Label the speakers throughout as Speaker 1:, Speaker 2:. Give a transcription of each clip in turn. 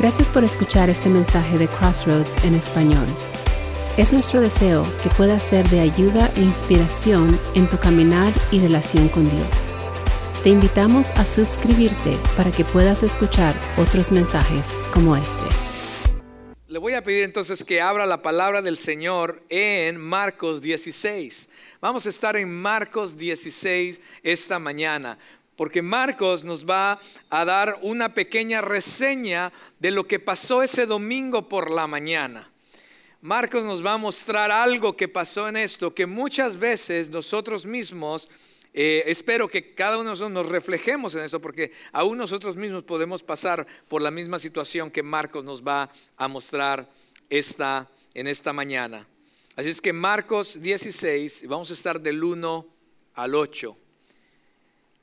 Speaker 1: Gracias por escuchar este mensaje de Crossroads en español. Es nuestro deseo que pueda ser de ayuda e inspiración en tu caminar y relación con Dios. Te invitamos a suscribirte para que puedas escuchar otros mensajes como este.
Speaker 2: Le voy a pedir entonces que abra la palabra del Señor en Marcos 16. Vamos a estar en Marcos 16 esta mañana porque Marcos nos va a dar una pequeña reseña de lo que pasó ese domingo por la mañana. Marcos nos va a mostrar algo que pasó en esto, que muchas veces nosotros mismos, eh, espero que cada uno de nosotros nos reflejemos en eso, porque aún nosotros mismos podemos pasar por la misma situación que Marcos nos va a mostrar esta, en esta mañana. Así es que Marcos 16, vamos a estar del 1 al 8.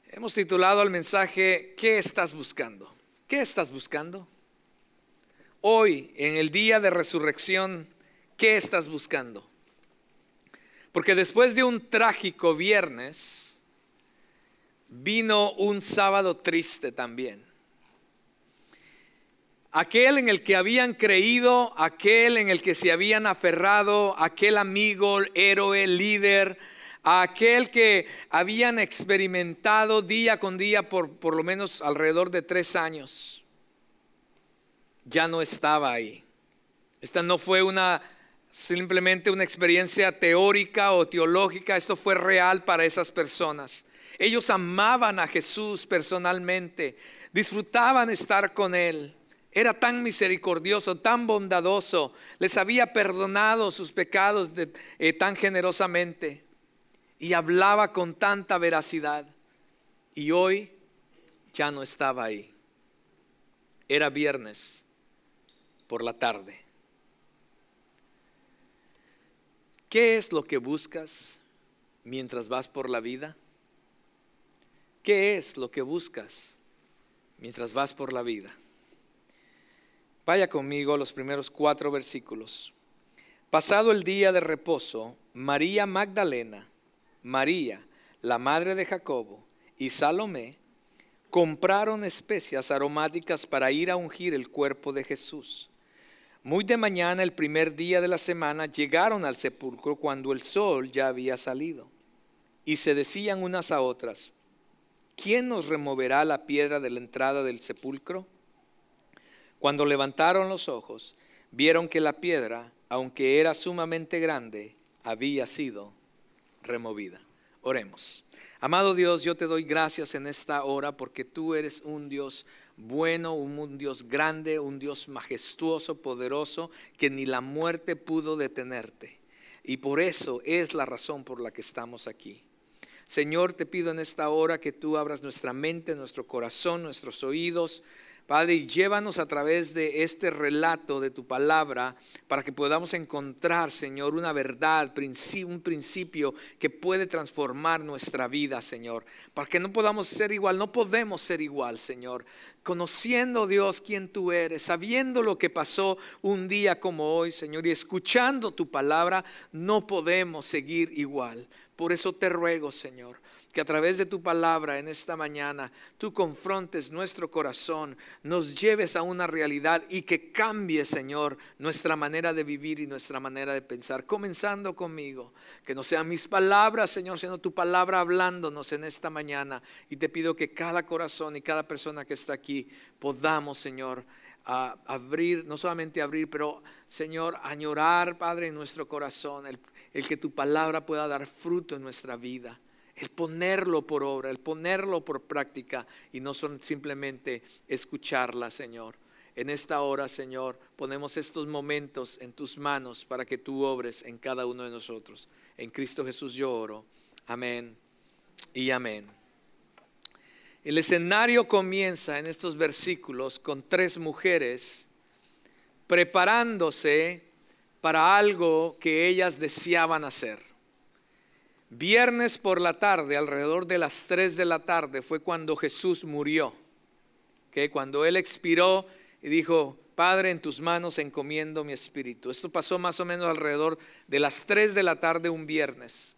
Speaker 2: Hemos titulado al mensaje, ¿qué estás buscando? ¿Qué estás buscando? Hoy, en el día de resurrección, ¿qué estás buscando? Porque después de un trágico viernes, vino un sábado triste también. Aquel en el que habían creído, aquel en el que se habían aferrado, aquel amigo, héroe, líder, a aquel que habían experimentado día con día por por lo menos alrededor de tres años, ya no estaba ahí. Esta no fue una simplemente una experiencia teórica o teológica, esto fue real para esas personas. Ellos amaban a Jesús personalmente, disfrutaban estar con Él. Era tan misericordioso, tan bondadoso, les había perdonado sus pecados eh, tan generosamente y hablaba con tanta veracidad. Y hoy ya no estaba ahí. Era viernes por la tarde. ¿Qué es lo que buscas mientras vas por la vida? ¿Qué es lo que buscas mientras vas por la vida? Vaya conmigo los primeros cuatro versículos. Pasado el día de reposo, María Magdalena, María, la madre de Jacobo, y Salomé compraron especias aromáticas para ir a ungir el cuerpo de Jesús. Muy de mañana, el primer día de la semana, llegaron al sepulcro cuando el sol ya había salido. Y se decían unas a otras, ¿quién nos removerá la piedra de la entrada del sepulcro? Cuando levantaron los ojos, vieron que la piedra, aunque era sumamente grande, había sido removida. Oremos. Amado Dios, yo te doy gracias en esta hora porque tú eres un Dios bueno, un Dios grande, un Dios majestuoso, poderoso, que ni la muerte pudo detenerte. Y por eso es la razón por la que estamos aquí. Señor, te pido en esta hora que tú abras nuestra mente, nuestro corazón, nuestros oídos, Padre, llévanos a través de este relato de tu palabra para que podamos encontrar, Señor, una verdad, un principio que puede transformar nuestra vida, Señor. Para que no podamos ser igual, no podemos ser igual, Señor. Conociendo, Dios, quién tú eres, sabiendo lo que pasó un día como hoy, Señor, y escuchando tu palabra, no podemos seguir igual. Por eso te ruego, Señor, que a través de tu palabra en esta mañana tú confrontes nuestro corazón, nos lleves a una realidad y que cambie, Señor, nuestra manera de vivir y nuestra manera de pensar. Comenzando conmigo, que no sean mis palabras, Señor, sino tu palabra hablándonos en esta mañana. Y te pido que cada corazón y cada persona que está aquí podamos, Señor, abrir, no solamente abrir, pero Señor, añorar, Padre, en nuestro corazón, el, que tu palabra pueda dar fruto en nuestra vida el ponerlo por obra, el ponerlo por práctica y no son simplemente escucharla, Señor. En esta hora, Señor, ponemos estos momentos en tus manos para que tú obres en cada uno de nosotros. En Cristo Jesús yo oro. Amén y amén. El escenario comienza en estos versículos con tres mujeres preparándose para algo que ellas deseaban hacer. Viernes por la tarde, alrededor de las 3 de la tarde, fue cuando Jesús murió. que Cuando Él expiró y dijo, Padre, en tus manos encomiendo mi espíritu. Esto pasó más o menos alrededor de las 3 de la tarde un viernes.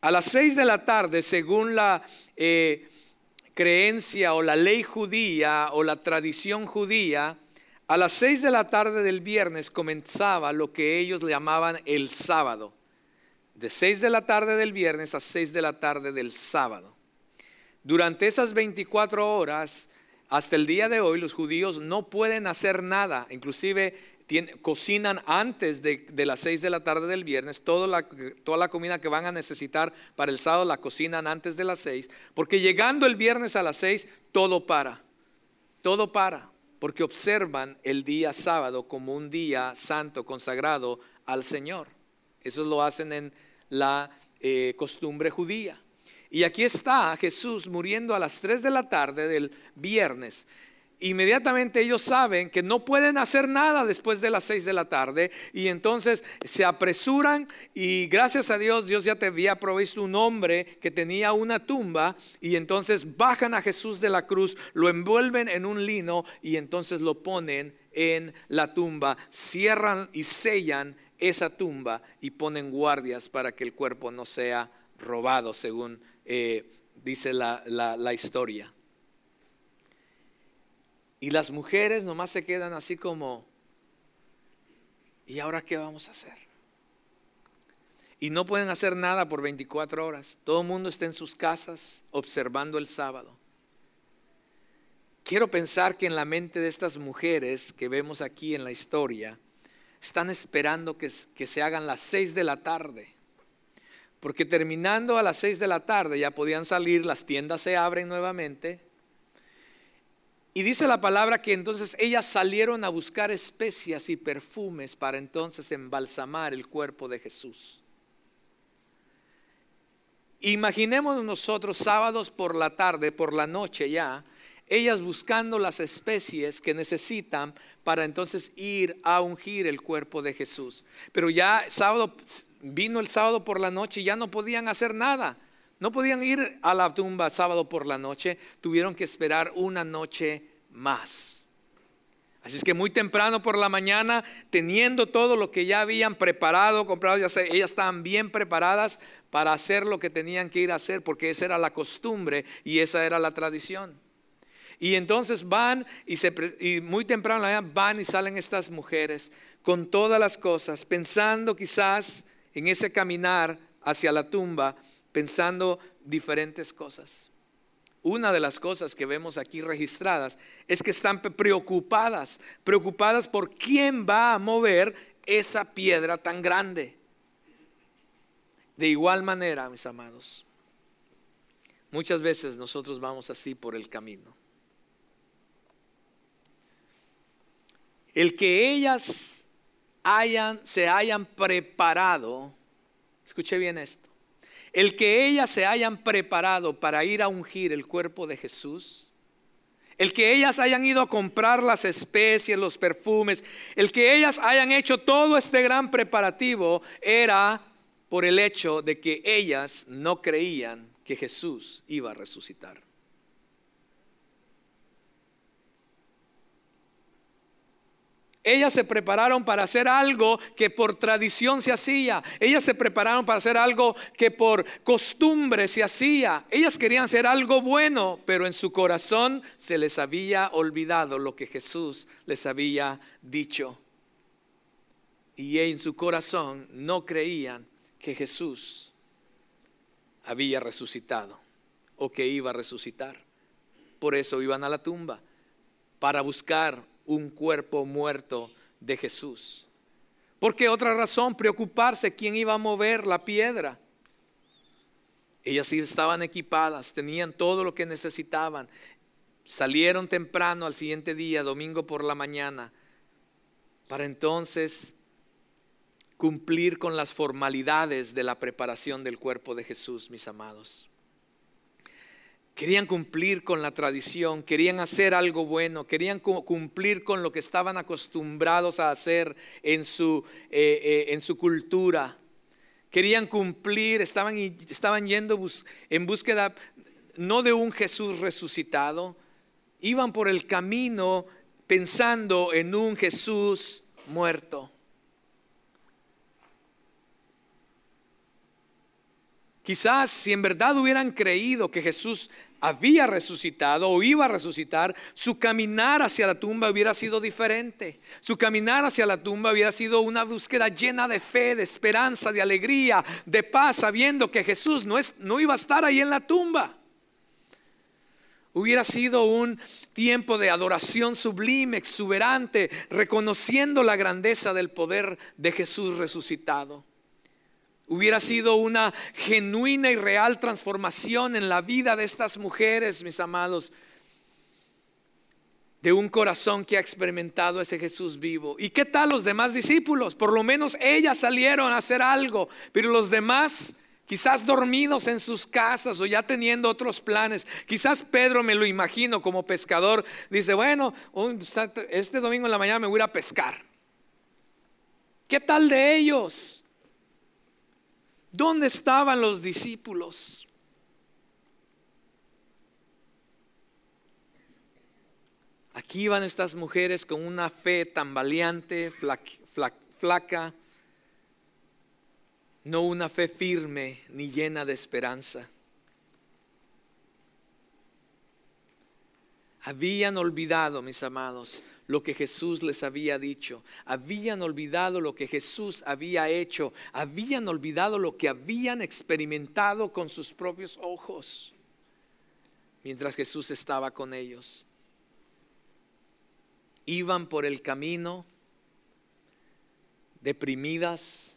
Speaker 2: A las 6 de la tarde, según la eh, creencia o la ley judía o la tradición judía, a las seis de la tarde del viernes comenzaba lo que ellos llamaban el sábado. De seis de la tarde del viernes a seis de la tarde del sábado. Durante esas 24 horas, hasta el día de hoy, los judíos no pueden hacer nada. Inclusive cocinan antes de, las 6 de la tarde del viernes, toda la, toda la comida que van a necesitar para el sábado la cocinan antes de las 6, porque llegando el viernes a las 6, todo para, todo para, porque observan el día sábado como un día santo, consagrado al Señor. Eso lo hacen en la eh, costumbre judía. Y aquí está Jesús muriendo a las 3 de la tarde del viernes inmediatamente ellos saben que no pueden hacer nada después de las seis de la tarde y entonces se apresuran y gracias a Dios Dios ya te había provisto un hombre que tenía una tumba y entonces bajan a Jesús de la cruz, lo envuelven en un lino y entonces lo ponen en la tumba, cierran y sellan esa tumba y ponen guardias para que el cuerpo no sea robado según eh, dice la, la historia. Y las mujeres nomás se quedan así como, ¿y ahora qué vamos a hacer? Y no pueden hacer nada por 24 horas. Todo el mundo está en sus casas observando el sábado. Quiero pensar que en la mente de estas mujeres que vemos aquí en la historia, están esperando que, se hagan las 6 de la tarde. Porque terminando a las 6 de la tarde ya podían salir, las tiendas se abren nuevamente y dice la palabra que entonces ellas salieron a buscar especias y perfumes para entonces embalsamar el cuerpo de Jesús. Imaginemos nosotros sábados por la tarde, por la noche ya, ellas buscando las especies que necesitan para entonces ir a ungir el cuerpo de Jesús. Pero ya sábado vino el sábado por la noche y ya no podían hacer nada. No podían ir a la tumba sábado por la noche, tuvieron que esperar una noche más. Así es que muy temprano por la mañana, teniendo todo lo que ya habían preparado, comprado, ya ellas estaban bien preparadas para hacer lo que tenían que ir a hacer, porque esa era la costumbre y esa era la tradición. Y entonces van y, y muy temprano van y salen estas mujeres con todas las cosas, pensando quizás en ese caminar hacia la tumba pensando diferentes cosas. Una de las cosas que vemos aquí registradas es que están preocupadas, preocupadas por quién va a mover esa piedra tan grande. De igual manera, mis amados, muchas veces nosotros vamos así por el camino. El que ellas hayan, se hayan preparado, escuche bien esto, el que ellas se hayan preparado para ir a ungir el cuerpo de Jesús, el que ellas hayan ido a comprar las especies, los perfumes, el que ellas hayan hecho todo este gran preparativo era por el hecho de que ellas no creían que Jesús iba a resucitar. Ellas se prepararon para hacer algo que por tradición se hacía. Ellas se prepararon para hacer algo que por costumbre se hacía. Ellas querían hacer algo bueno, pero en su corazón se les había olvidado lo que Jesús les había dicho. Y en su corazón no creían que Jesús había resucitado o que iba a resucitar. Por eso iban a la tumba, para buscar un cuerpo muerto de Jesús. ¿Por qué otra razón? Preocuparse quién iba a mover la piedra. Ellas sí estaban equipadas, tenían todo lo que necesitaban. Salieron temprano al siguiente día, domingo por la mañana, para entonces cumplir con las formalidades de la preparación del cuerpo de Jesús, mis amados. Querían cumplir con la tradición, querían hacer algo bueno, querían cumplir con lo que estaban acostumbrados a hacer en su, eh, eh, en su cultura. Querían cumplir, estaban, estaban yendo en búsqueda no de un Jesús resucitado, iban por el camino pensando en un Jesús muerto. Quizás si en verdad hubieran creído que Jesús había resucitado o iba a resucitar, su caminar hacia la tumba hubiera sido diferente. Su caminar hacia la tumba hubiera sido una búsqueda llena de fe, de esperanza, de alegría, de paz, sabiendo que Jesús no, es, no iba a estar ahí en la tumba. Hubiera sido un tiempo de adoración sublime, exuberante, reconociendo la grandeza del poder de Jesús resucitado. Hubiera sido una genuina y real transformación en la vida de estas mujeres, mis amados, de un corazón que ha experimentado ese Jesús vivo. ¿Y qué tal los demás discípulos? Por lo menos ellas salieron a hacer algo, pero los demás quizás dormidos en sus casas o ya teniendo otros planes. Quizás Pedro me lo imagino como pescador, dice, bueno, este domingo en la mañana me voy a ir a pescar. ¿Qué tal de ellos? ¿Dónde estaban los discípulos? Aquí iban estas mujeres con una fe tan valiente, flaca, no una fe firme ni llena de esperanza. Habían olvidado, mis amados, lo que Jesús les había dicho, habían olvidado lo que Jesús había hecho, habían olvidado lo que habían experimentado con sus propios ojos mientras Jesús estaba con ellos. Iban por el camino deprimidas,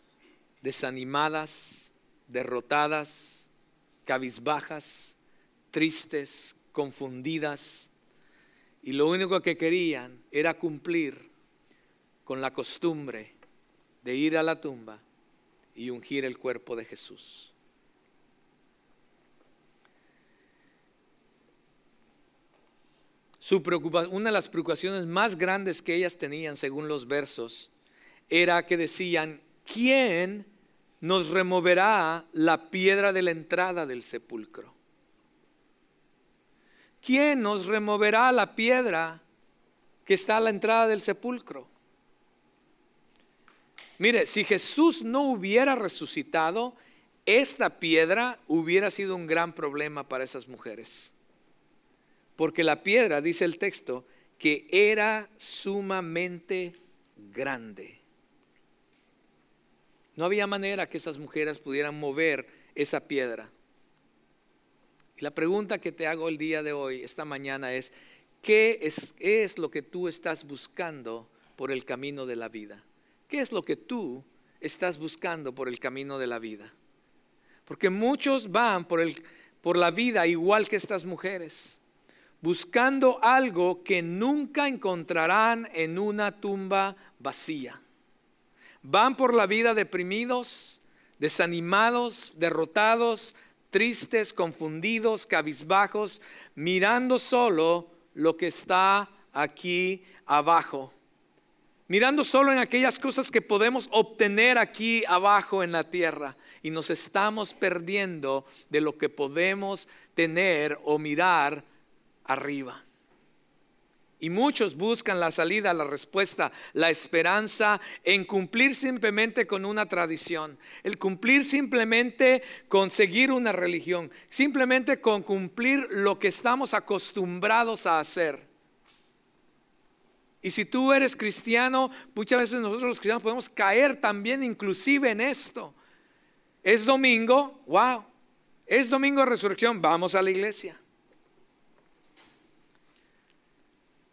Speaker 2: desanimadas, derrotadas, cabizbajas, tristes, confundidas y lo único que querían era cumplir con la costumbre de ir a la tumba y ungir el cuerpo de Jesús. Su una de las preocupaciones más grandes que ellas tenían, según los versos, era que decían, ¿quién nos removerá la piedra de la entrada del sepulcro? ¿Quién nos removerá la piedra que está a la entrada del sepulcro? Mire, si Jesús no hubiera resucitado, esta piedra hubiera sido un gran problema para esas mujeres. Porque la piedra, dice el texto, que era sumamente grande. No había manera que esas mujeres pudieran mover esa piedra. La pregunta que te hago el día de hoy, esta mañana, es, ¿qué es, es lo que tú estás buscando por el camino de la vida? ¿Qué es lo que tú estás buscando por el camino de la vida? Porque muchos van por, el, por la vida igual que estas mujeres, buscando algo que nunca encontrarán en una tumba vacía. Van por la vida deprimidos, desanimados, derrotados, tristes, confundidos, cabizbajos, mirando solo lo que está aquí abajo. Mirando solo en aquellas cosas que podemos obtener aquí abajo en la tierra. Y nos estamos perdiendo de lo que podemos tener o mirar arriba. Y muchos buscan la salida, la respuesta, la esperanza en cumplir simplemente con una tradición, el cumplir simplemente con seguir una religión, simplemente con cumplir lo que estamos acostumbrados a hacer. Y si tú eres cristiano, muchas veces nosotros los cristianos podemos caer también inclusive en esto. Es domingo, wow. Es domingo de resurrección, vamos a la iglesia.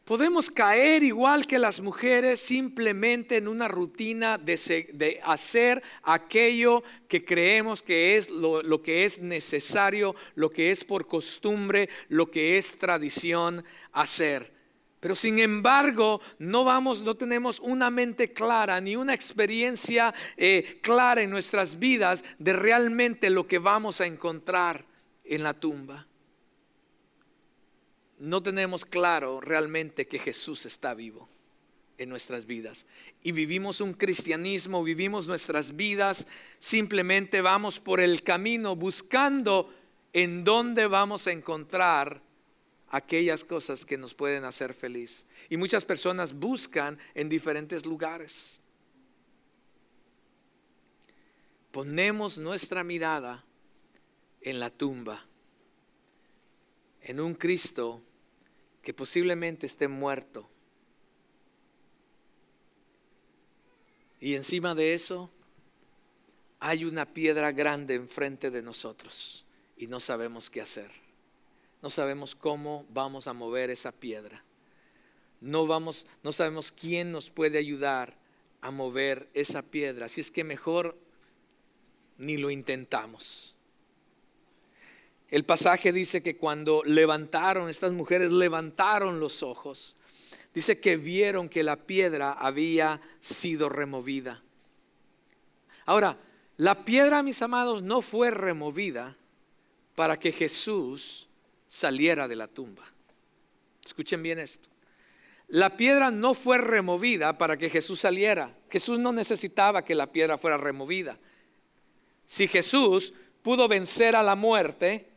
Speaker 2: Podemos caer igual que las mujeres simplemente en una rutina de, hacer aquello que creemos que es lo, que es necesario, lo que es por costumbre, lo que es tradición hacer. Pero sin embargo, no vamos, no tenemos una mente clara ni una experiencia eh, clara en nuestras vidas de realmente lo que vamos a encontrar en la tumba no tenemos claro realmente que Jesús está vivo en nuestras vidas. Y vivimos un cristianismo, vivimos nuestras vidas, simplemente vamos por el camino buscando en dónde vamos a encontrar aquellas cosas que nos pueden hacer feliz. Y muchas personas buscan en diferentes lugares. Ponemos nuestra mirada en la tumba, en un Cristo que posiblemente esté muerto. Y encima de eso hay una piedra grande enfrente de nosotros y no sabemos qué hacer. No sabemos cómo vamos a mover esa piedra. No vamos, no sabemos quién nos puede ayudar a mover esa piedra. Así es que mejor ni lo intentamos. El pasaje dice que cuando levantaron, estas mujeres levantaron los ojos, dice que vieron que la piedra había sido removida. Ahora, la piedra, mis amados, no fue removida para que Jesús saliera de la tumba. Escuchen bien esto. La piedra no fue removida para que Jesús saliera. Jesús no necesitaba que la piedra fuera removida. Si Jesús pudo vencer a la muerte,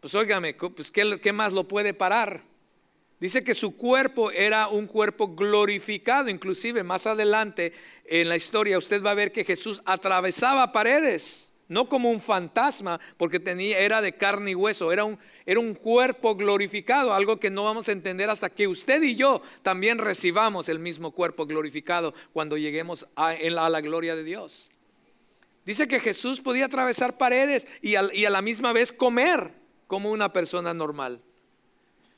Speaker 2: pues óigame, pues ¿qué, ¿qué, más lo puede parar? Dice que su cuerpo era un cuerpo glorificado, inclusive más adelante en la historia usted va a ver que Jesús atravesaba paredes, no como un fantasma, porque tenía, era de carne y hueso, era un, era un cuerpo glorificado, algo que no vamos a entender hasta que usted y yo también recibamos el mismo cuerpo glorificado cuando lleguemos a, la gloria de Dios. Dice que Jesús podía atravesar paredes y a la misma vez comer como una persona normal.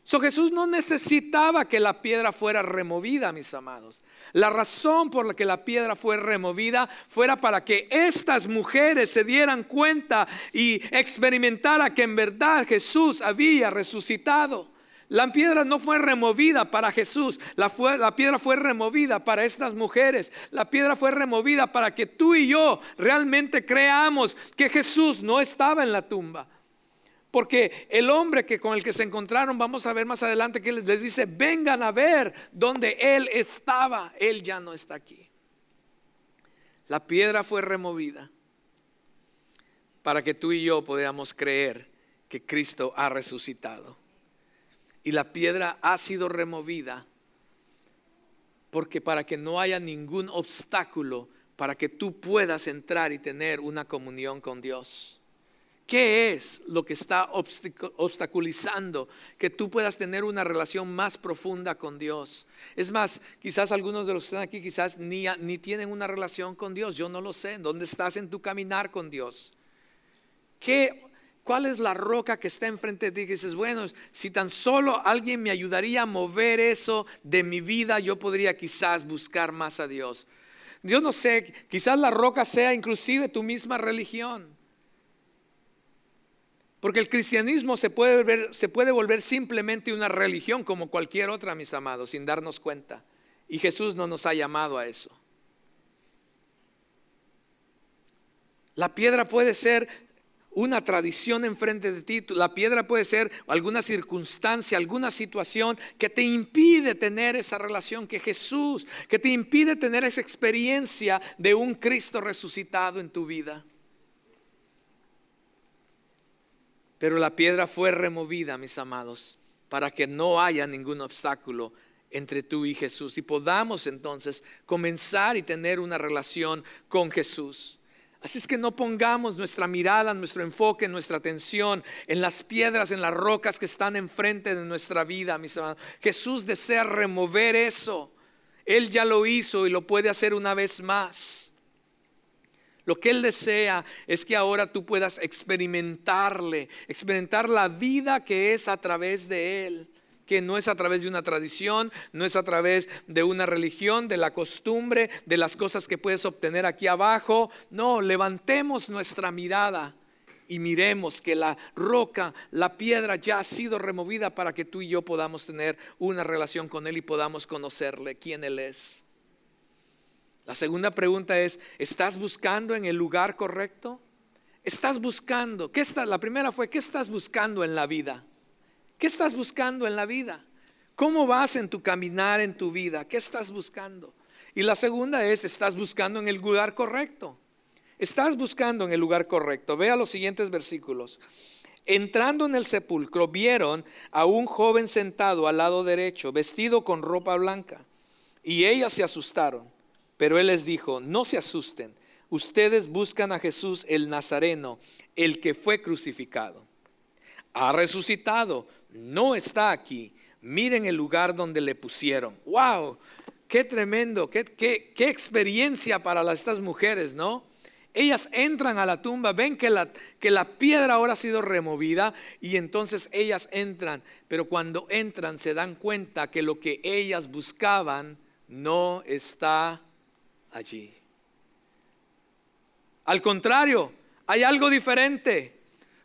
Speaker 2: So Jesús no necesitaba que la piedra fuera removida, mis amados. La razón por la que la piedra fue removida fuera para que estas mujeres se dieran cuenta y experimentara que en verdad Jesús había resucitado. La piedra no fue removida para Jesús, la, la, piedra fue removida para estas mujeres, la piedra fue removida para que tú y yo realmente creamos que Jesús no estaba en la tumba. Porque el hombre que con el que se encontraron, vamos a ver más adelante que les dice, vengan a ver donde él estaba, él ya no está aquí. La piedra fue removida para que tú y yo podamos creer que Cristo ha resucitado. Y la piedra ha sido removida porque para que no haya ningún obstáculo para que tú puedas entrar y tener una comunión con Dios. ¿Qué es lo que está obstaculizando que tú puedas tener una relación más profunda con Dios? Es más, quizás algunos de los que están aquí quizás ni, tienen una relación con Dios. Yo no lo sé. ¿Dónde estás en tu caminar con Dios? ¿Qué, ¿Cuál es la roca que está enfrente de ti? Que dices, bueno, si tan solo alguien me ayudaría a mover eso de mi vida, yo podría quizás buscar más a Dios. Yo no sé, quizás la roca sea inclusive tu misma religión. Porque el cristianismo se puede, volver, se puede volver simplemente una religión como cualquier otra, mis amados, sin darnos cuenta. Y Jesús no nos ha llamado a eso. La piedra puede ser una tradición enfrente de ti, la piedra puede ser alguna circunstancia, alguna situación que te impide tener esa relación que Jesús, que te impide tener esa experiencia de un Cristo resucitado en tu vida. Pero la piedra fue removida, mis amados, para que no haya ningún obstáculo entre tú y Jesús y podamos entonces comenzar y tener una relación con Jesús. Así es que no pongamos nuestra mirada, nuestro enfoque, nuestra atención en las piedras, en las rocas que están enfrente de nuestra vida, mis amados. Jesús desea remover eso. Él ya lo hizo y lo puede hacer una vez más. Lo que Él desea es que ahora tú puedas experimentarle, experimentar la vida que es a través de Él que no es a través de una tradición, no es a través de una religión, de la costumbre, de las cosas que puedes obtener aquí abajo. No, levantemos nuestra mirada y miremos que la roca, la piedra ya ha sido removida para que tú y yo podamos tener una relación con Él y podamos conocerle, quién Él es. La segunda pregunta es, ¿estás buscando en el lugar correcto? ¿Estás buscando? ¿Qué está, la primera fue, ¿qué estás buscando en la vida? ¿Qué estás buscando en la vida? ¿Cómo vas en tu caminar en tu vida? ¿Qué estás buscando? Y la segunda es, ¿estás buscando en el lugar correcto? Estás buscando en el lugar correcto. Vea los siguientes versículos. Entrando en el sepulcro, vieron a un joven sentado al lado derecho, vestido con ropa blanca, y ellas se asustaron. Pero él les dijo, no se asusten, ustedes buscan a Jesús el Nazareno, el que fue crucificado. Ha resucitado, no está aquí. Miren el lugar donde le pusieron. ¡Wow! Qué tremendo, qué, qué, qué experiencia para estas mujeres, ¿no? Ellas entran a la tumba, ven que la, que la piedra ahora ha sido removida y entonces ellas entran, pero cuando entran se dan cuenta que lo que ellas buscaban no está allí. Al contrario, hay algo diferente.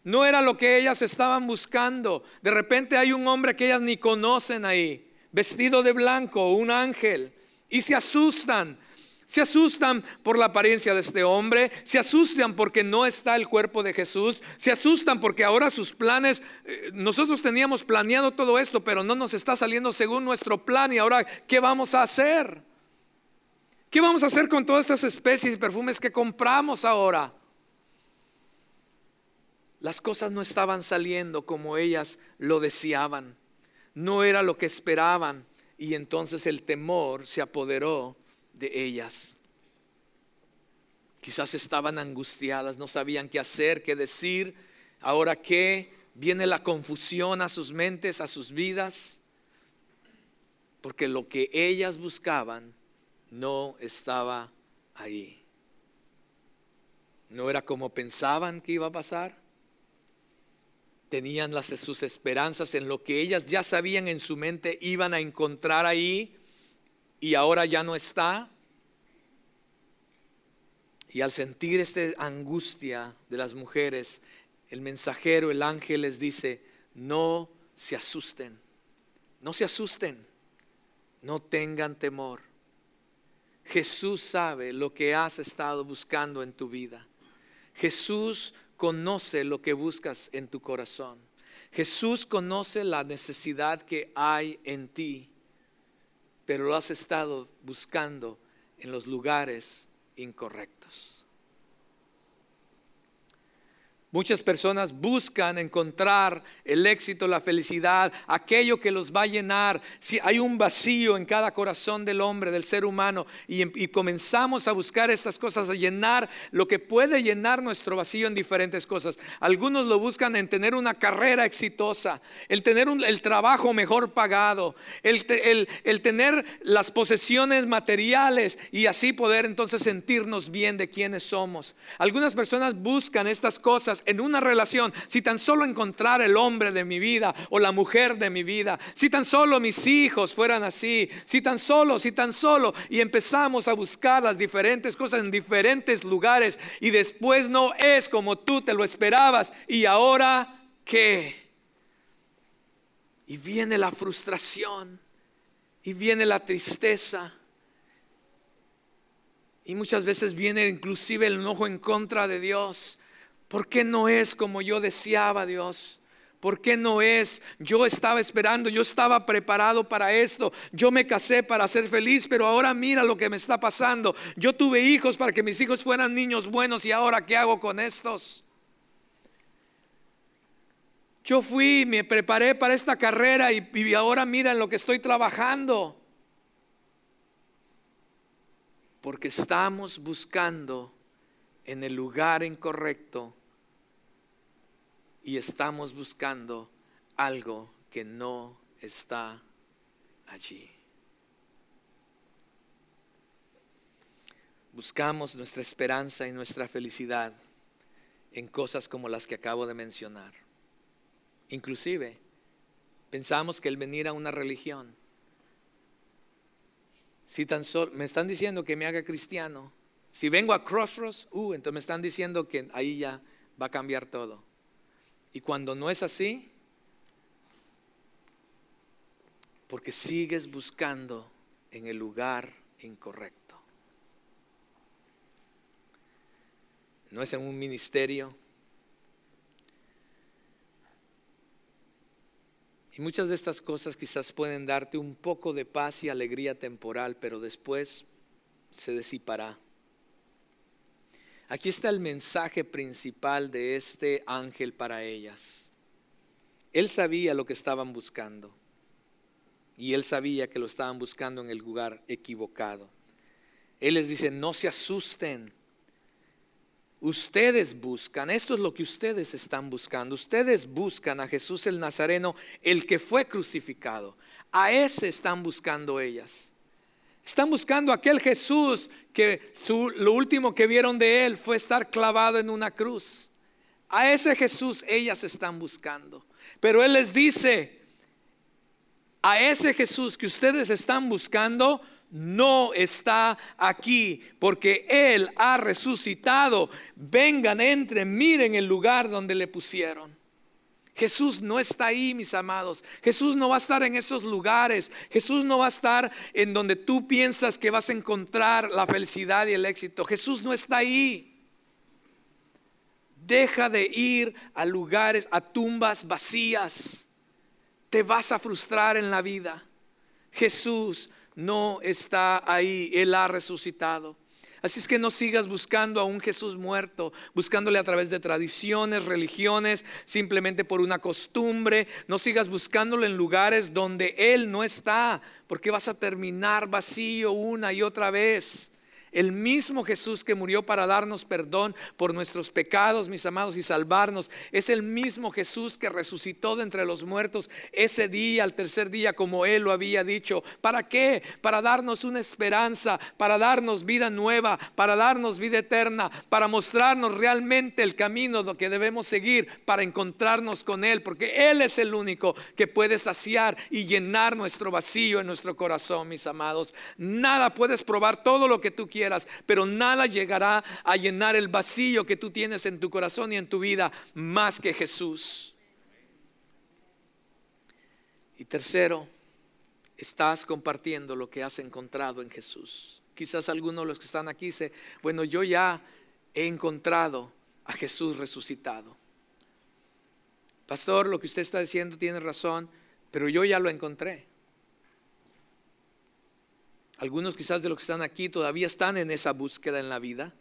Speaker 2: No era lo que ellas estaban buscando. De repente hay un hombre que ellas ni conocen ahí, vestido de blanco, un ángel, y se asustan. Se asustan por la apariencia de este hombre, se asustan porque no está el cuerpo de Jesús, se asustan porque ahora sus planes, eh, nosotros teníamos planeado todo esto, pero no nos está saliendo según nuestro plan y ahora, ¿qué vamos a hacer? ¿Qué vamos a hacer con todas estas especies y perfumes que compramos ahora? Las cosas no estaban saliendo como ellas lo deseaban, no era lo que esperaban y entonces el temor se apoderó de ellas. Quizás estaban angustiadas, no sabían qué hacer, qué decir. Ahora que viene la confusión a sus mentes, a sus vidas, porque lo que ellas buscaban no estaba ahí. No era como pensaban que iba a pasar. Tenían las, sus esperanzas en lo que ellas ya sabían en su mente iban a encontrar ahí y ahora ya no está. Y al sentir esta angustia de las mujeres, el mensajero, el ángel les dice, no se asusten, no se asusten, no tengan temor. Jesús sabe lo que has estado buscando en tu vida. Jesús conoce lo que buscas en tu corazón. Jesús conoce la necesidad que hay en ti pero lo has estado buscando en los lugares incorrectos. Muchas personas buscan encontrar el éxito, la felicidad, aquello que los va a llenar. Si hay un vacío en cada corazón del hombre, del ser humano, y, comenzamos a buscar estas cosas, a llenar lo que puede llenar nuestro vacío en diferentes cosas. Algunos lo buscan en tener una carrera exitosa, el tener el trabajo mejor pagado, el, el tener las posesiones materiales y así poder entonces sentirnos bien de quienes somos. Algunas personas buscan estas cosas en una relación, si tan solo encontrar el hombre de mi vida o la mujer de mi vida, si tan solo mis hijos fueran así, si tan solo, si tan solo, y empezamos a buscar las diferentes cosas en diferentes lugares y después no es como tú te lo esperabas y ahora qué? Y viene la frustración y viene la tristeza. Y muchas veces viene inclusive el enojo en contra de Dios. ¿Por qué no es como yo deseaba, Dios? ¿Por qué no es? Yo estaba esperando, yo estaba preparado para esto. Yo me casé para ser feliz, pero ahora mira lo que me está pasando. Yo tuve hijos para que mis hijos fueran niños buenos y ahora ¿qué hago con estos? Yo fui, me preparé para esta carrera y, y ahora mira en lo que estoy trabajando. Porque estamos buscando en el lugar incorrecto y estamos buscando algo que no está allí. Buscamos nuestra esperanza y nuestra felicidad en cosas como las que acabo de mencionar. Inclusive, pensamos que el venir a una religión, si tan solo me están diciendo que me haga cristiano, si vengo a Crossroads, uh, entonces me están diciendo que ahí ya va a cambiar todo. Y cuando no es así, porque sigues buscando en el lugar incorrecto. No es en un ministerio. Y muchas de estas cosas quizás pueden darte un poco de paz y alegría temporal, pero después se disipará. Aquí está el mensaje principal de este ángel para ellas. Él sabía lo que estaban buscando y él sabía que lo estaban buscando en el lugar equivocado. Él les dice, no se asusten, ustedes buscan, esto es lo que ustedes están buscando, ustedes buscan a Jesús el Nazareno, el que fue crucificado. A ese están buscando ellas. Están buscando aquel Jesús que lo último que vieron de él fue estar clavado en una cruz. A ese Jesús ellas están buscando. Pero Él les dice, a ese Jesús que ustedes están buscando, no está aquí, porque Él ha resucitado. Vengan, entren, miren el lugar donde le pusieron. Jesús no está ahí, mis amados. Jesús no va a estar en esos lugares. Jesús no va a estar en donde tú piensas que vas a encontrar la felicidad y el éxito. Jesús no está ahí. Deja de ir a lugares, a tumbas vacías. Te vas a frustrar en la vida. Jesús no está ahí. Él ha resucitado. Así es que no sigas buscando a un Jesús muerto, buscándole a través de tradiciones, religiones, simplemente por una costumbre. No sigas buscándolo en lugares donde Él no está, porque vas a terminar vacío una y otra vez. El mismo Jesús que murió para darnos perdón por nuestros pecados, mis amados, y salvarnos, es el mismo Jesús que resucitó de entre los muertos ese día, al tercer día, como Él lo había dicho. ¿Para qué? Para darnos una esperanza, para darnos vida nueva, para darnos vida eterna, para mostrarnos realmente el camino que debemos seguir para encontrarnos con Él, porque Él es el único que puede saciar y llenar nuestro vacío en nuestro corazón, mis amados. Nada puedes probar todo lo que tú quieras pero nada llegará a llenar el vacío que tú tienes en tu corazón y en tu vida más que Jesús. Y tercero, estás compartiendo lo que has encontrado en Jesús. Quizás algunos de los que están aquí dicen, bueno, yo ya he encontrado a Jesús resucitado. Pastor, lo que usted está diciendo tiene razón, pero yo ya lo encontré. Algunos quizás de los que están aquí todavía están en esa búsqueda en la vida.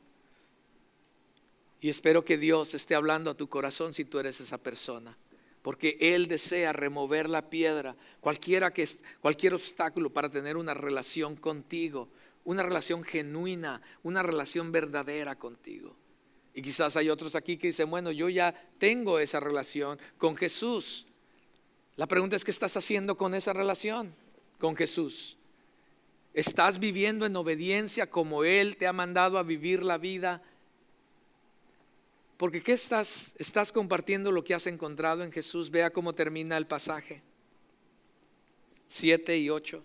Speaker 2: Y espero que Dios esté hablando a tu corazón si tú eres esa persona. Porque Él desea remover la piedra, cualquiera que, cualquier obstáculo para tener una relación contigo, una relación genuina, una relación verdadera contigo. Y quizás hay otros aquí que dicen, bueno, yo ya tengo esa relación con Jesús. La pregunta es, ¿qué estás haciendo con esa relación con Jesús? ¿Estás viviendo en obediencia como Él te ha mandado a vivir la vida? Porque ¿qué estás? Estás compartiendo lo que has encontrado en Jesús. Vea cómo termina el pasaje. 7 y 8.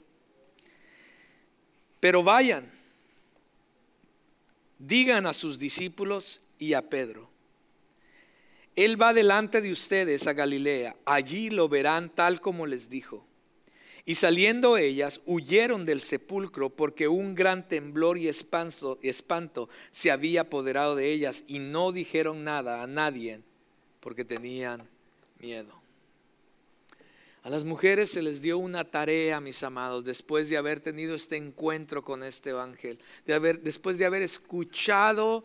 Speaker 2: Pero vayan, digan a sus discípulos y a Pedro. Él va delante de ustedes a Galilea. Allí lo verán tal como les dijo. Y saliendo ellas, huyeron del sepulcro porque un gran temblor y espanto, se había apoderado de ellas y no dijeron nada a nadie porque tenían miedo. A las mujeres se les dio una tarea, mis amados, después de haber tenido este encuentro con este ángel, de haber, después de haber escuchado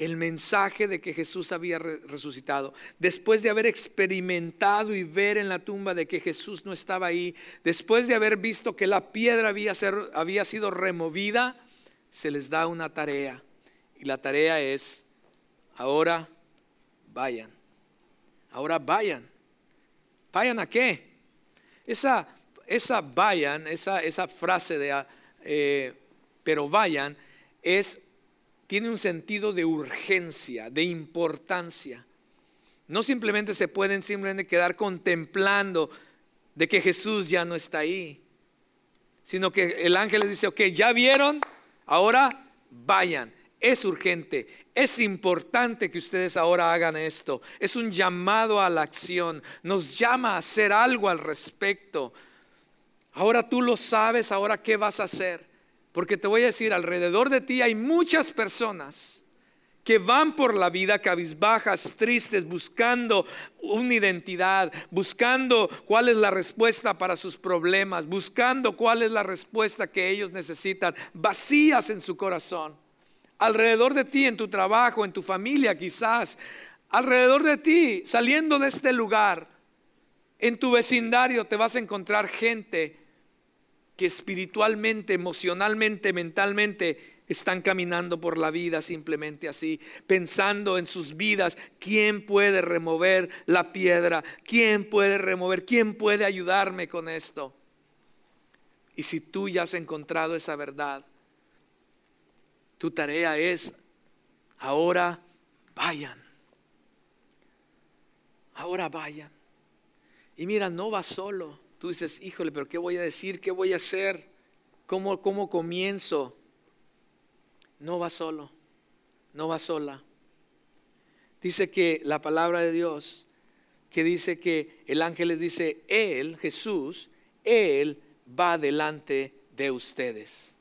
Speaker 2: el mensaje de que Jesús había resucitado, después de haber experimentado y ver en la tumba de que Jesús no estaba ahí, después de haber visto que la piedra había, había sido removida, se les da una tarea. Y la tarea es, ahora vayan, ahora vayan. ¿Vayan a qué? Esa, esa vayan, esa, esa frase de, eh, pero vayan, es tiene un sentido de urgencia, de importancia. No simplemente se pueden simplemente quedar contemplando de que Jesús ya no está ahí, sino que el ángel les dice, ok, ya vieron, ahora vayan. Es urgente, es importante que ustedes ahora hagan esto. Es un llamado a la acción, nos llama a hacer algo al respecto. Ahora tú lo sabes, ahora qué vas a hacer. Porque te voy a decir, alrededor de ti hay muchas personas que van por la vida cabizbajas, tristes, buscando una identidad, buscando cuál es la respuesta para sus problemas, buscando cuál es la respuesta que ellos necesitan, vacías en su corazón. Alrededor de ti, en tu trabajo, en tu familia quizás, alrededor de ti, saliendo de este lugar, en tu vecindario te vas a encontrar gente que espiritualmente, emocionalmente, mentalmente están caminando por la vida simplemente así, pensando en sus vidas, ¿quién puede remover la piedra? ¿Quién puede remover? ¿Quién puede ayudarme con esto? Y si tú ya has encontrado esa verdad, tu tarea es, ahora vayan. Ahora vayan. Y mira, no va solo. Tú dices, híjole, pero ¿qué voy a decir? ¿Qué voy a hacer? ¿Cómo, cómo comienzo? no va solo, no va sola. Dice que la palabra de Dios, que dice que el ángel les dice, Él, Jesús, Él va delante de ustedes.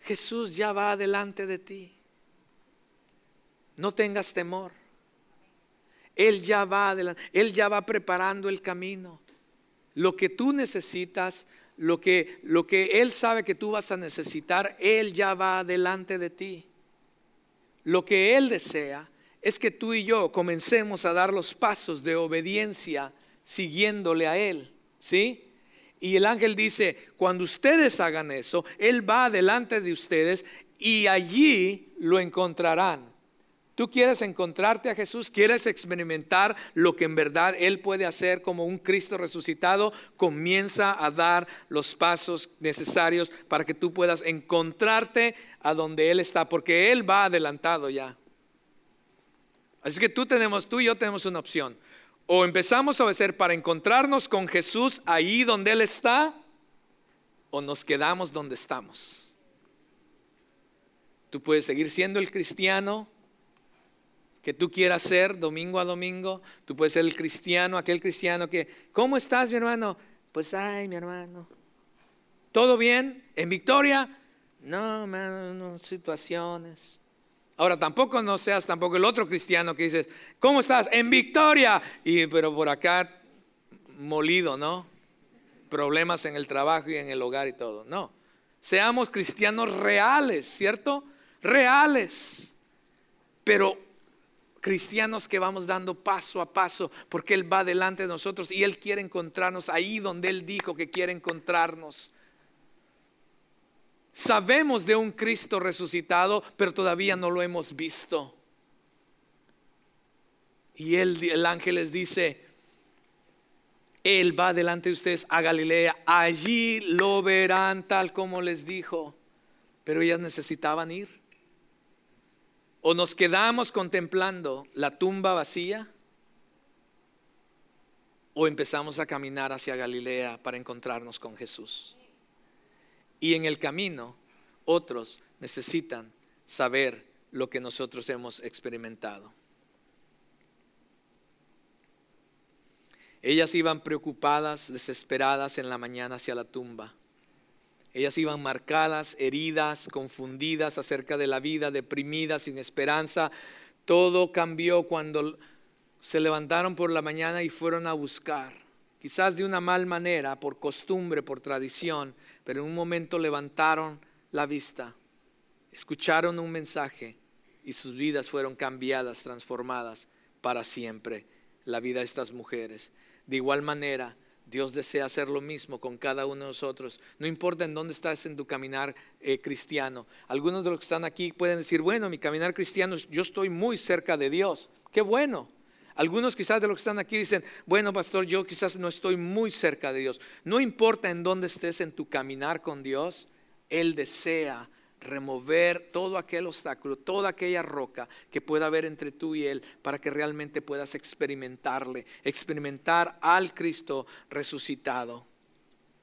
Speaker 2: Jesús ya va delante de ti. No tengas temor. Él ya va adelante, Él ya va preparando el camino. Lo que tú necesitas lo que, lo que Él sabe que tú vas a necesitar, Él ya va delante de ti. Lo que Él desea es que tú y yo comencemos a dar los pasos de obediencia siguiéndole a Él. ¿Sí? Y el ángel dice, cuando ustedes hagan eso, Él va delante de ustedes y allí lo encontrarán. Tú quieres encontrarte a Jesús, quieres experimentar lo que en verdad Él puede hacer como un Cristo resucitado, comienza a dar los pasos necesarios para que tú puedas encontrarte a donde Él está, porque Él va adelantado ya. Así que tú tenemos, tú y yo tenemos una opción. O empezamos a obedecer para encontrarnos con Jesús ahí donde Él está, o nos quedamos donde estamos. Tú puedes seguir siendo el cristiano que tú quieras ser domingo a domingo. Tú puedes ser el cristiano, aquel cristiano que, ¿cómo estás mi hermano? Pues, ay, mi hermano. ¿Todo bien? ¿En victoria? No, hermano, no, situaciones. Ahora tampoco no seas tampoco el otro cristiano que dices, ¿cómo estás? En victoria. Y pero por acá molido, ¿no? Problemas en el trabajo y en el hogar y todo. No. Seamos cristianos reales, ¿cierto? Reales. Pero cristianos que vamos dando paso a paso, porque Él va delante de nosotros y Él quiere encontrarnos ahí donde Él dijo que quiere encontrarnos. Sabemos de un Cristo resucitado, pero todavía no lo hemos visto. Y el ángel les dice, Él va delante de ustedes a Galilea, allí lo verán tal como les dijo, pero ellas necesitaban ir. O nos quedamos contemplando la tumba vacía o empezamos a caminar hacia Galilea para encontrarnos con Jesús. Y en el camino otros necesitan saber lo que nosotros hemos experimentado. Ellas iban preocupadas, desesperadas en la mañana hacia la tumba. Ellas iban marcadas, heridas, confundidas acerca de la vida, deprimidas, sin esperanza. Todo cambió cuando se levantaron por la mañana y fueron a buscar. Quizás de una mal manera, por costumbre, por tradición, pero en un momento levantaron la vista, escucharon un mensaje y sus vidas fueron cambiadas, transformadas para siempre. La vida de estas mujeres. De igual manera, Dios desea hacer lo mismo con cada uno de nosotros. No importa en dónde estás en tu caminar eh, cristiano. Algunos de los que están aquí pueden decir, bueno, mi caminar cristiano, yo estoy muy cerca de Dios. Qué bueno. Algunos quizás de los que están aquí dicen, bueno, pastor, yo quizás no estoy muy cerca de Dios. No importa en dónde estés en tu caminar con Dios, Él desea remover todo aquel obstáculo, toda aquella roca que pueda haber entre tú y Él para que realmente puedas experimentarle, experimentar al Cristo resucitado.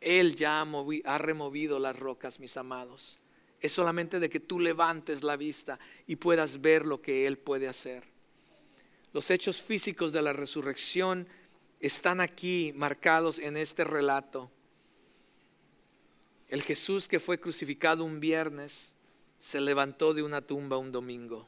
Speaker 2: Él ya ha, removido las rocas, mis amados. Es solamente de que tú levantes la vista y puedas ver lo que Él puede hacer. Los hechos físicos de la resurrección están aquí marcados en este relato. El Jesús que fue crucificado un viernes se levantó de una tumba un domingo.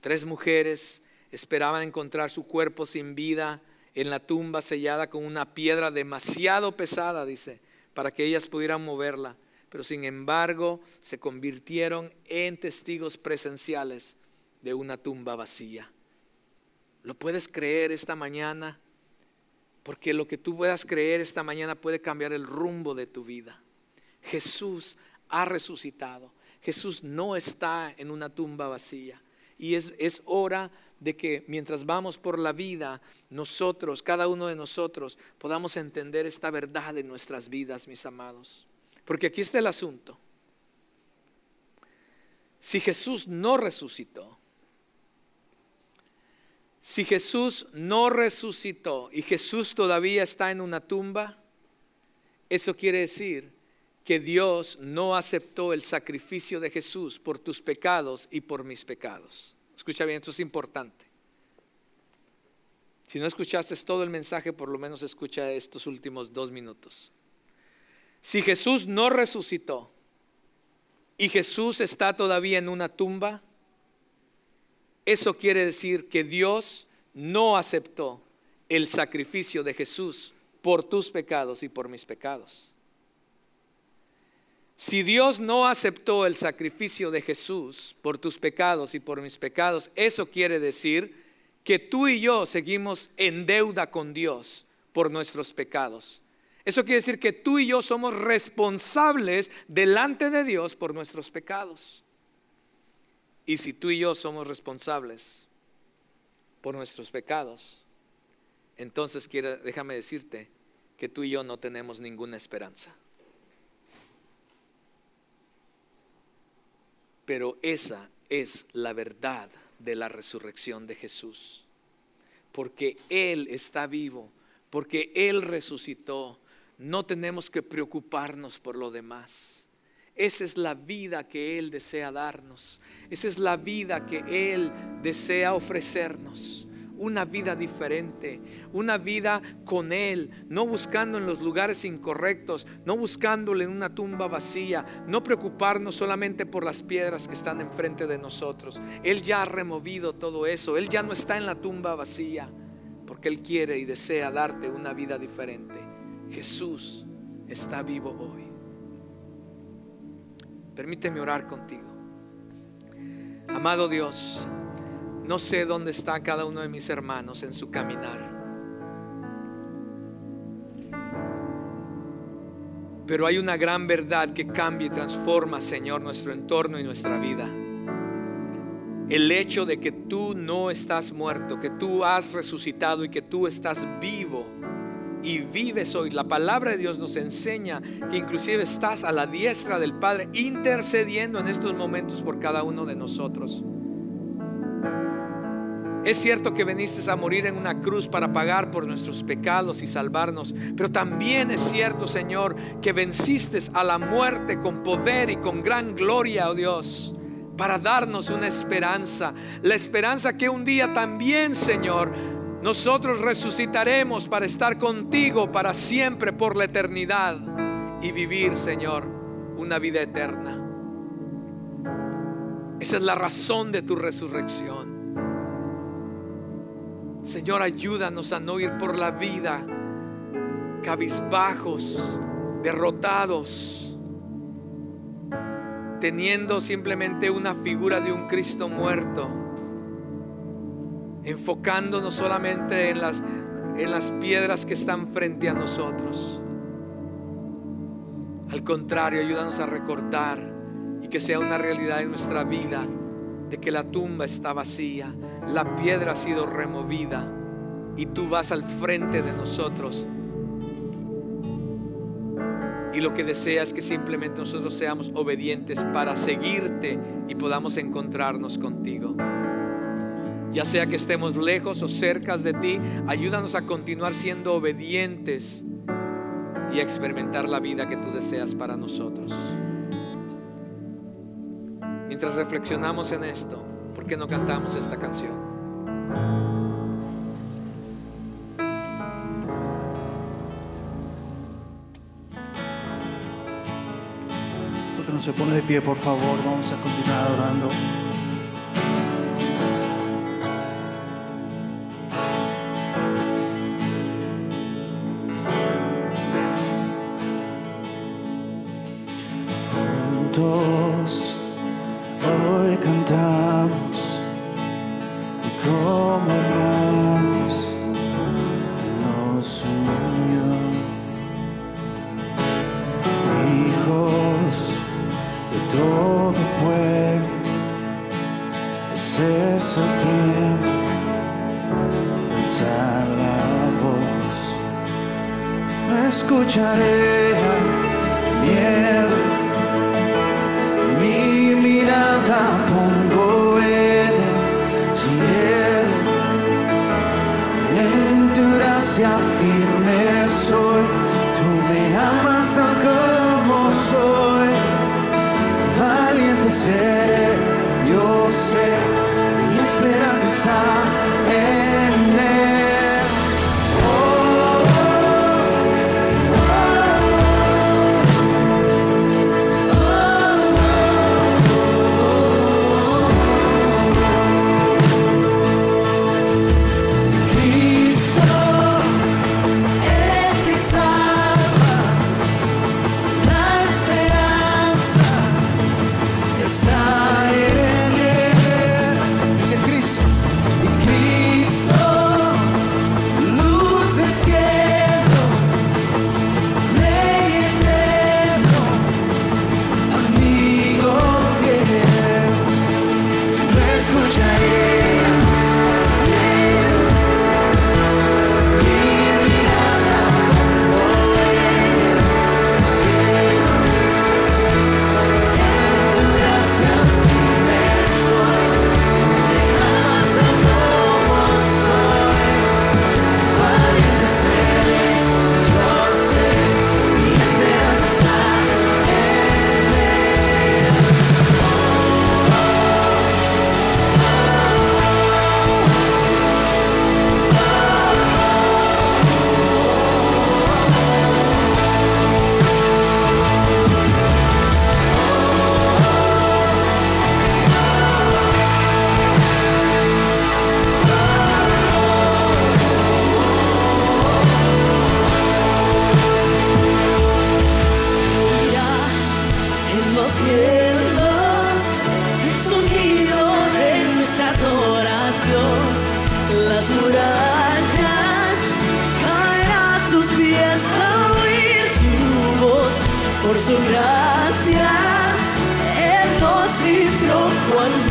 Speaker 2: Tres mujeres esperaban encontrar su cuerpo sin vida en la tumba sellada con una piedra demasiado pesada, dice, para que ellas pudieran moverla. Pero sin embargo se convirtieron en testigos presenciales de una tumba vacía. ¿Lo puedes creer esta mañana? Porque lo que tú puedas creer esta mañana puede cambiar el rumbo de tu vida. Jesús ha resucitado. Jesús no está en una tumba vacía. Y es, es hora de que mientras vamos por la vida, nosotros, cada uno de nosotros, podamos entender esta verdad en nuestras vidas, mis amados. Porque aquí está el asunto. Si Jesús no resucitó, si Jesús no resucitó y Jesús todavía está en una tumba, eso quiere decir que Dios no aceptó el sacrificio de Jesús por tus pecados y por mis pecados. Escucha bien, esto es importante. Si no escuchaste todo el mensaje, por lo menos escucha estos últimos dos minutos. Si Jesús no resucitó y Jesús está todavía en una tumba, eso quiere decir que Dios no aceptó el sacrificio de Jesús por tus pecados y por mis pecados. Si Dios no aceptó el sacrificio de Jesús por tus pecados y por mis pecados, eso quiere decir que tú y yo seguimos en deuda con Dios por nuestros pecados. Eso quiere decir que tú y yo somos responsables delante de Dios por nuestros pecados. Y si tú y yo somos responsables por nuestros pecados, entonces quiero, déjame decirte que tú y yo no tenemos ninguna esperanza. Pero esa es la verdad de la resurrección de Jesús. Porque Él está vivo, porque Él resucitó, no tenemos que preocuparnos por lo demás. Esa es la vida que Él desea darnos. Esa es la vida que Él desea ofrecernos. Una vida diferente, una vida con Él, no buscando en los lugares incorrectos, no buscándole en una tumba vacía, no preocuparnos solamente por las piedras que están enfrente de nosotros. Él ya ha removido todo eso, Él ya no está en la tumba vacía, porque Él quiere y desea darte una vida diferente. Jesús está vivo hoy. Permíteme orar contigo. Amado Dios, no sé dónde está cada uno de mis hermanos en su caminar. Pero hay una gran verdad que cambia y transforma, Señor, nuestro entorno y nuestra vida. El hecho de que tú no estás muerto, que tú has resucitado y que tú estás vivo y vives hoy. La palabra de Dios nos enseña que inclusive estás a la diestra del Padre intercediendo en estos momentos por cada uno de nosotros. Es cierto que veniste a morir en una cruz para pagar por nuestros pecados y salvarnos, pero también es cierto, Señor, que venciste a la muerte con poder y con gran gloria, oh Dios, para darnos una esperanza, la esperanza que un día también, Señor, nosotros resucitaremos para estar contigo para siempre por la eternidad y vivir, Señor, una vida eterna. Esa es la razón de tu resurrección. Señor, ayúdanos a no ir por la vida cabizbajos, derrotados, teniendo simplemente una figura de un Cristo muerto enfocándonos solamente en las, en las piedras que están frente a nosotros. Al contrario, ayúdanos a recordar y que sea una realidad en nuestra vida de que la tumba está vacía, la piedra ha sido removida y tú vas al frente de nosotros. Y lo que deseas es que simplemente nosotros seamos obedientes para seguirte y podamos encontrarnos contigo ya sea que estemos lejos o cerca de ti, ayúdanos a continuar siendo obedientes y a experimentar la vida que tú deseas para nosotros. Mientras reflexionamos en esto, ¿por qué no cantamos esta canción?
Speaker 3: no se pone de pie, por favor, vamos a continuar adorando.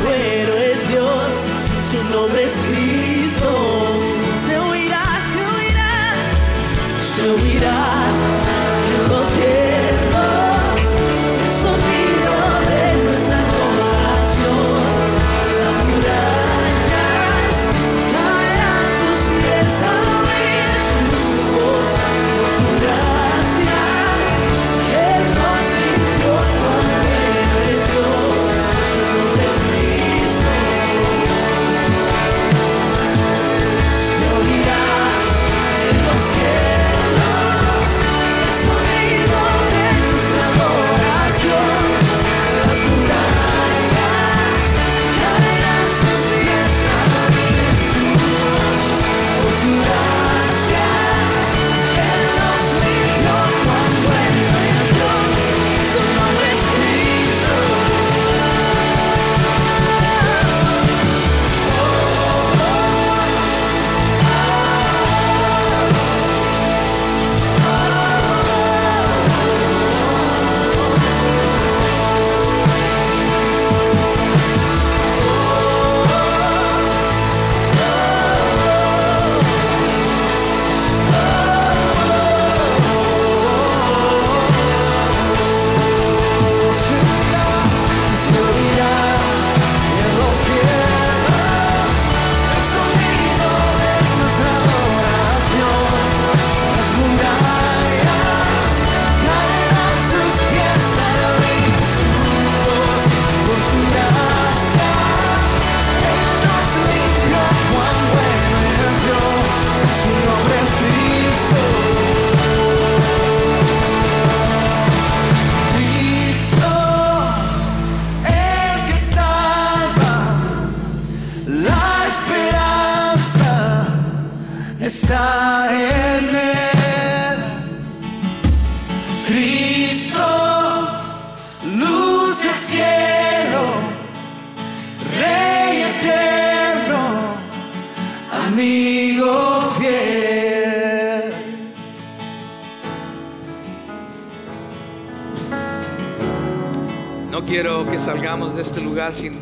Speaker 4: Bueno es Dios, su nombre es Cristo.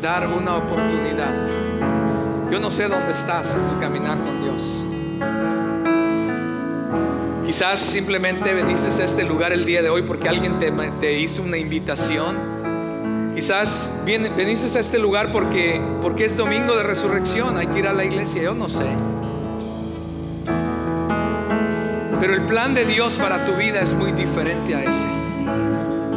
Speaker 2: Dar una oportunidad Yo no sé dónde estás en tu caminar con Dios. Quizás simplemente veniste a este lugar el día de hoy porque alguien te, hizo una invitación. Quizás veniste a este lugar porque, porque es domingo de resurrección, hay que ir a la iglesia, yo no sé. Pero el plan de Dios para tu vida es muy diferente a ese.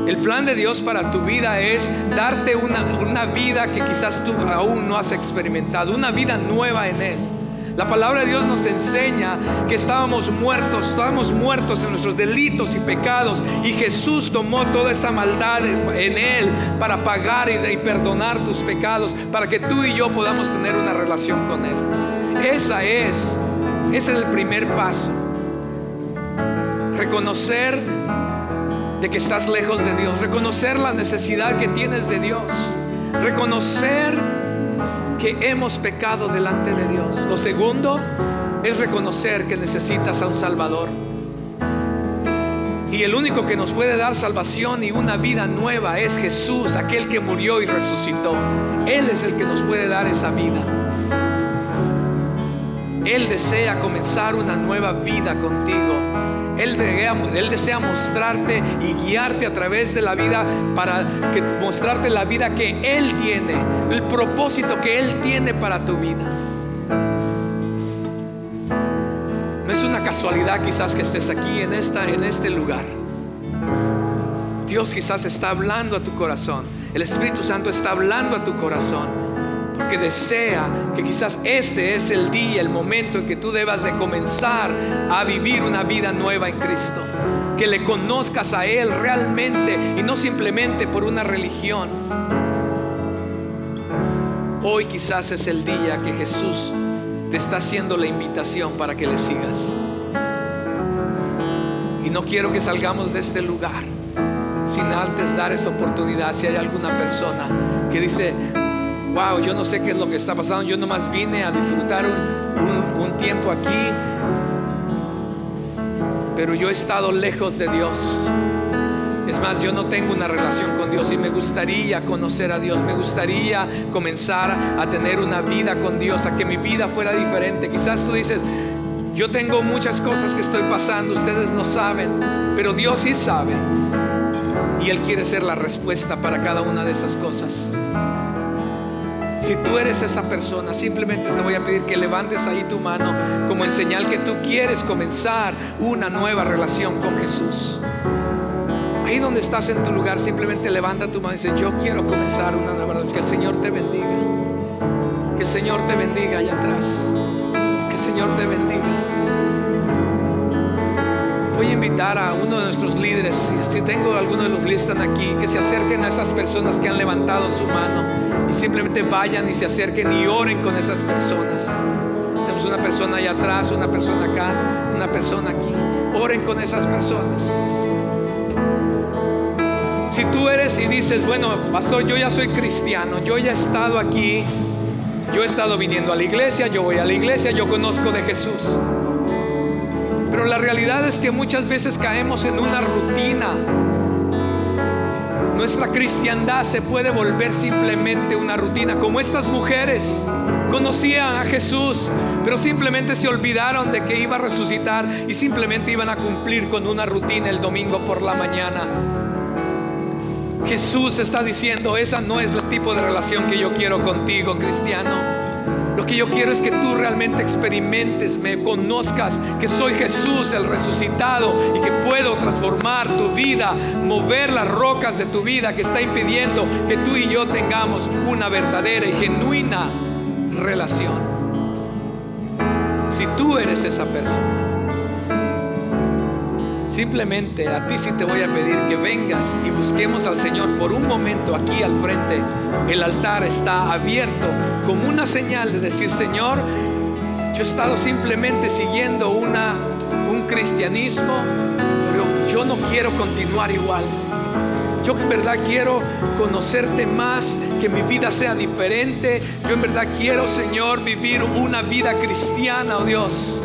Speaker 2: El plan de Dios para tu vida es darte una, una vida que quizás tú aún no has experimentado, una vida nueva en Él. La palabra de Dios nos enseña que estábamos muertos, estábamos muertos en nuestros delitos y pecados y Jesús tomó toda esa maldad en Él para pagar y, perdonar tus pecados, para que tú y yo podamos tener una relación con Él. Esa es, ese es el primer paso. Reconocer de que estás lejos de Dios, reconocer la necesidad que tienes de Dios, reconocer que hemos pecado delante de Dios. Lo segundo es reconocer que necesitas a un Salvador. Y el único que nos puede dar salvación y una vida nueva es Jesús, aquel que murió y resucitó. Él es el que nos puede dar esa vida. Él desea comenzar una nueva vida contigo. Él desea, mostrarte y guiarte a través de la vida para que, mostrarte la vida que Él tiene, el propósito que Él tiene para tu vida. No es una casualidad quizás que estés aquí en, esta, en este lugar. Dios quizás está hablando a tu corazón. El Espíritu Santo está hablando a tu corazón que desea que quizás este es el día, el momento en que tú debas de comenzar a vivir una vida nueva en Cristo. Que le conozcas a Él realmente y no simplemente por una religión. Hoy quizás es el día que Jesús te está haciendo la invitación para que le sigas. Y no quiero que salgamos de este lugar sin antes dar esa oportunidad. Si hay alguna persona que dice, wow, yo no sé qué es lo que está pasando, yo nomás vine a disfrutar un, tiempo aquí, pero yo he estado lejos de Dios. Es más, yo no tengo una relación con Dios y me gustaría conocer a Dios, me gustaría comenzar a tener una vida con Dios, a que mi vida fuera diferente. Quizás tú dices, yo tengo muchas cosas que estoy pasando, ustedes no saben, pero Dios sí sabe. Y Él quiere ser la respuesta para cada una de esas cosas. Si tú eres esa persona, simplemente te voy a pedir que levantes ahí tu mano como en señal que tú quieres comenzar una nueva relación con Jesús. Ahí donde estás en tu lugar, simplemente levanta tu mano y dice, yo quiero comenzar una nueva relación. Que el Señor te bendiga. Que el Señor te bendiga allá atrás. Que el Señor te bendiga. Voy a invitar a uno de nuestros líderes, si tengo alguno de los líderes están aquí, que se acerquen a esas personas que han levantado su mano simplemente vayan y se acerquen y oren con esas personas. Tenemos una persona allá atrás, una persona acá, una persona aquí. Oren con esas personas. Si tú eres y dices, bueno, pastor, yo ya soy cristiano, yo ya he estado aquí, yo he estado viniendo a la iglesia, yo voy a la iglesia, yo conozco de Jesús. Pero la realidad es que muchas veces caemos en una rutina nuestra cristiandad se puede volver simplemente una rutina, como estas mujeres conocían a Jesús, pero simplemente se olvidaron de que iba a resucitar y simplemente iban a cumplir con una rutina el domingo por la mañana. Jesús está diciendo, esa no es el tipo de relación que yo quiero contigo, cristiano. Lo que yo quiero es que tú realmente experimentes, me conozcas que soy Jesús el resucitado y que puedo transformar tu vida, mover las rocas de tu vida que está impidiendo que tú y yo tengamos una verdadera y genuina relación. Si tú eres esa persona, Simplemente a ti sí te voy a pedir que vengas y busquemos al Señor por un momento aquí al frente. El altar está abierto como una señal de decir, Señor, yo he estado simplemente siguiendo una, un cristianismo, pero yo no quiero continuar igual. Yo en verdad quiero conocerte más, que mi vida sea diferente. Yo en verdad quiero, Señor, vivir una vida cristiana, oh Dios.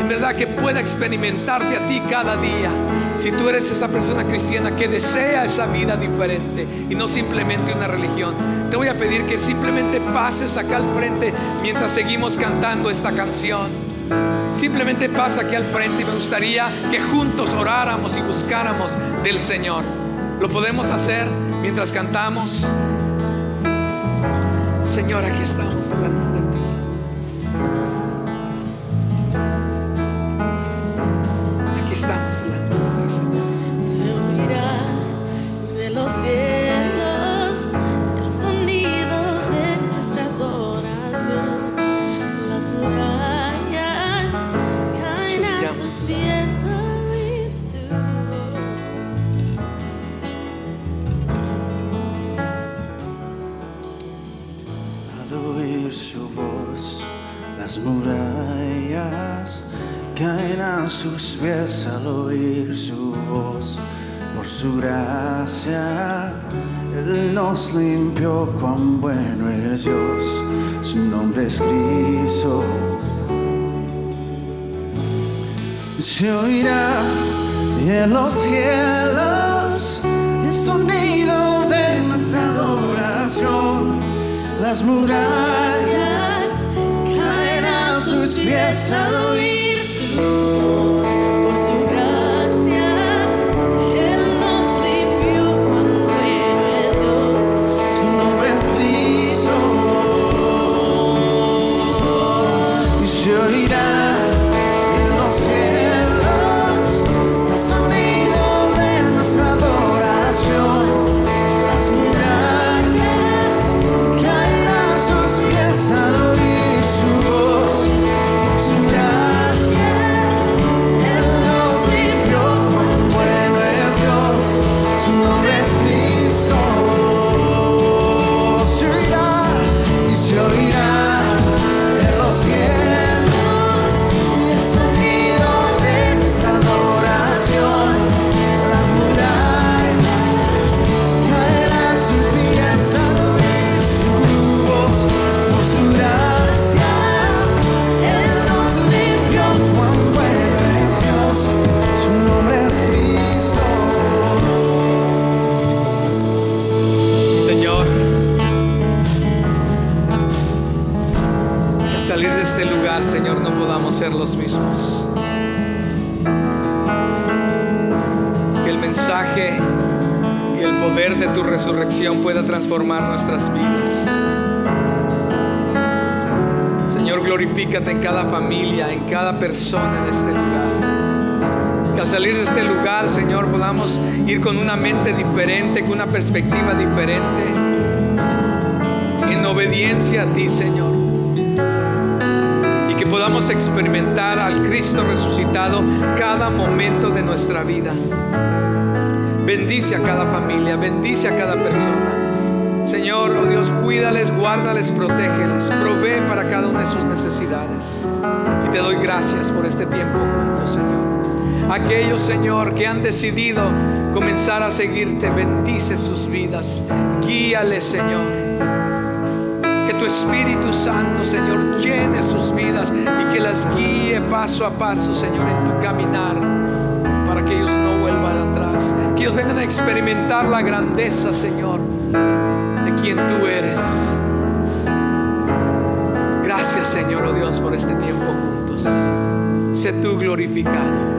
Speaker 2: En verdad que pueda experimentarte a ti cada día. Si tú eres esa persona cristiana que desea esa vida diferente y no simplemente una religión, te voy a pedir que simplemente pases acá al frente mientras seguimos cantando esta canción. Simplemente pasa aquí al frente y me gustaría que juntos oráramos y buscáramos del Señor. Lo podemos hacer mientras cantamos. Señor, aquí estamos delante de ti.
Speaker 5: Sus pies al oír su voz.
Speaker 3: Por su gracia, Él nos limpió, cuán bueno es Dios. Su nombre es Cristo. Se oirá en los cielos el sonido de nuestra adoración. Las murallas caen a sus pies al oír su
Speaker 2: podamos ser los mismos. Que el mensaje y el poder de tu resurrección pueda transformar nuestras vidas. Señor, glorifícate en cada familia, en cada persona en este lugar. Que al salir de este lugar, Señor, podamos ir con una mente diferente, con una perspectiva diferente, en obediencia a ti, Señor. Podamos experimentar al Cristo resucitado cada momento de nuestra vida. Bendice a cada familia, bendice a cada persona. Señor, oh Dios, cuídales, guárdales, protégeles, provee para cada una de sus necesidades. Y te doy gracias por este tiempo juntos, Señor. Aquellos, Señor, que han decidido comenzar a seguirte, bendice sus vidas. Guíales, Señor. Tu Espíritu Santo, Señor, llene sus vidas y que las guíe paso a paso, Señor, en tu caminar, para que ellos no vuelvan atrás. Que ellos vengan a experimentar la grandeza, Señor, de quien tú eres. Gracias, Señor, oh Dios, por este tiempo juntos. Sé tú glorificado.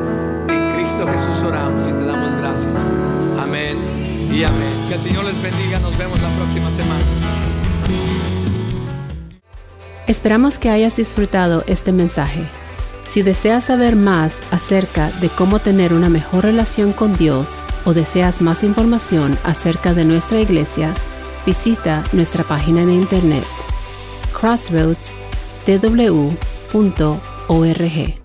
Speaker 2: En Cristo Jesús oramos y te damos gracias. Amén y amén. Que el Señor les bendiga. Nos vemos la próxima semana.
Speaker 1: Esperamos que hayas disfrutado este mensaje. Si deseas saber más acerca de cómo tener una mejor relación con Dios o deseas más información acerca de nuestra iglesia, visita nuestra página de internet crossroadstw.org.